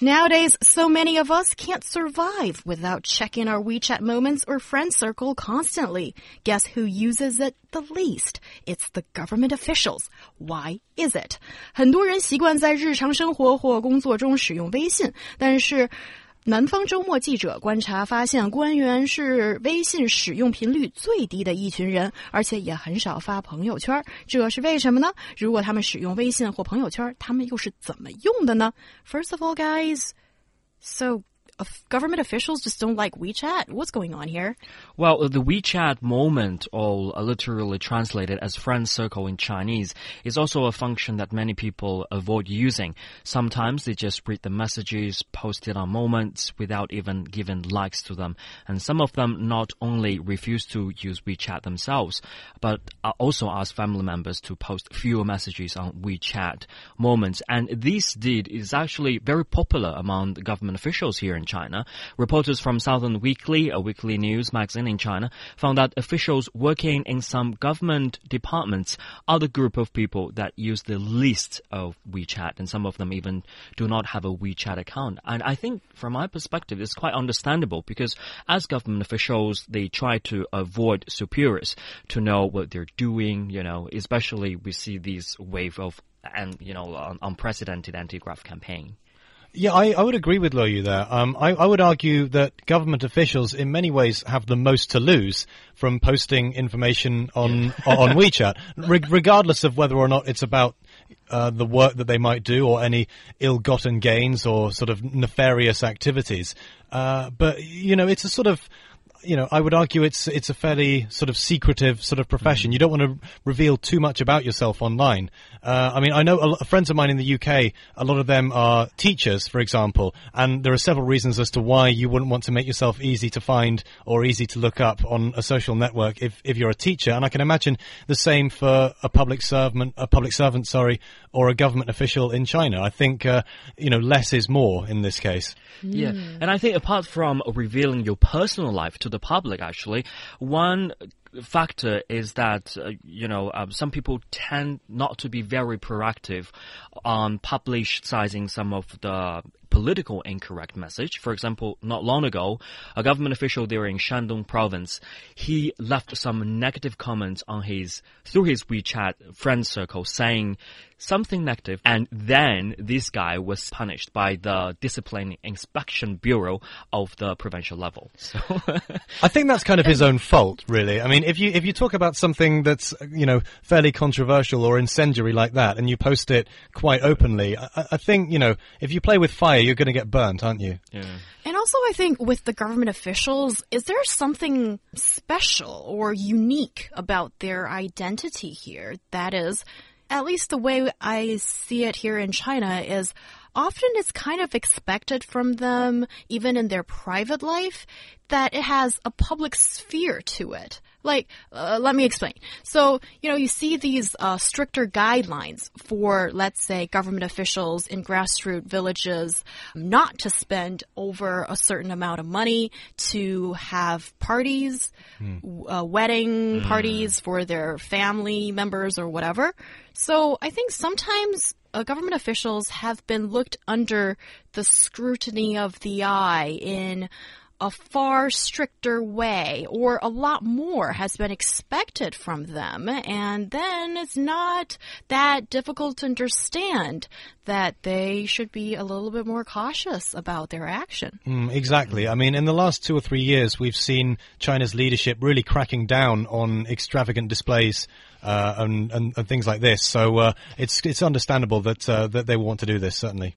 Nowadays, so many of us can't survive without checking our WeChat moments or friend circle constantly. Guess who uses it the least? It's the government officials. Why is it? 很多人习惯在日常生活或工作中使用微信，但是 南方周末记者观察发现，官员是微信使用频率最低的一群人，而且也很少发朋友圈。这是为什么呢？如果他们使用微信或朋友圈，他们又是怎么用的呢？First of all, guys, so government officials just don't like WeChat? What's going on here? Well, the WeChat moment, or literally translated as friend circle in Chinese, is also a function that many people avoid using. Sometimes they just read the messages posted on moments without even giving likes to them. And some of them not only refuse to use WeChat themselves, but also ask family members to post fewer messages on WeChat moments. And this deed is actually very popular among government officials here in China. Reporters from Southern Weekly, a weekly news magazine in China, found that officials working in some government departments are the group of people that use the least of WeChat, and some of them even do not have a WeChat account. And I think, from my perspective, it's quite understandable because as government officials, they try to avoid superiors to know what they're doing, you know, especially we see this wave of and you know unprecedented anti-graft campaign. Yeah, I, I would agree with Loyu there. Um, I, I would argue that government officials, in many ways, have the most to lose from posting information on on WeChat, Re regardless of whether or not it's about uh, the work that they might do or any ill-gotten gains or sort of nefarious activities. Uh, but you know, it's a sort of you know, I would argue it's it's a fairly sort of secretive sort of profession. Mm. You don't want to reveal too much about yourself online. Uh, I mean, I know a lot, friends of mine in the UK. A lot of them are teachers, for example, and there are several reasons as to why you wouldn't want to make yourself easy to find or easy to look up on a social network if if you're a teacher. And I can imagine the same for a public servant, a public servant, sorry, or a government official in China. I think uh, you know less is more in this case. Yeah, mm. and I think apart from revealing your personal life to the public, actually, one factor is that uh, you know um, some people tend not to be very proactive on publicizing some of the political incorrect message. For example, not long ago, a government official there in Shandong province, he left some negative comments on his, through his WeChat friend circle saying something negative, and then this guy was punished by the discipline inspection bureau of the provincial level. So I think that's kind of his own fault, really. I mean, if you if you talk about something that's you know fairly controversial or incendiary like that, and you post it quite openly, I, I think you know if you play with fire, you're going to get burnt, aren't you? Yeah. And also, I think with the government officials, is there something special or unique about their identity here? That is, at least the way I see it here in China is often it's kind of expected from them, even in their private life, that it has a public sphere to it. Like, uh, let me explain. So, you know, you see these uh, stricter guidelines for, let's say, government officials in grassroots villages not to spend over a certain amount of money to have parties, mm. uh, wedding mm. parties for their family members or whatever. So I think sometimes uh, government officials have been looked under the scrutiny of the eye in a far stricter way or a lot more has been expected from them. And then it's not that difficult to understand that they should be a little bit more cautious about their action. Mm, exactly. I mean, in the last two or three years, we've seen China's leadership really cracking down on extravagant displays uh, and, and, and, things like this. So uh, it's it's understandable that uh, that they want to do this certainly.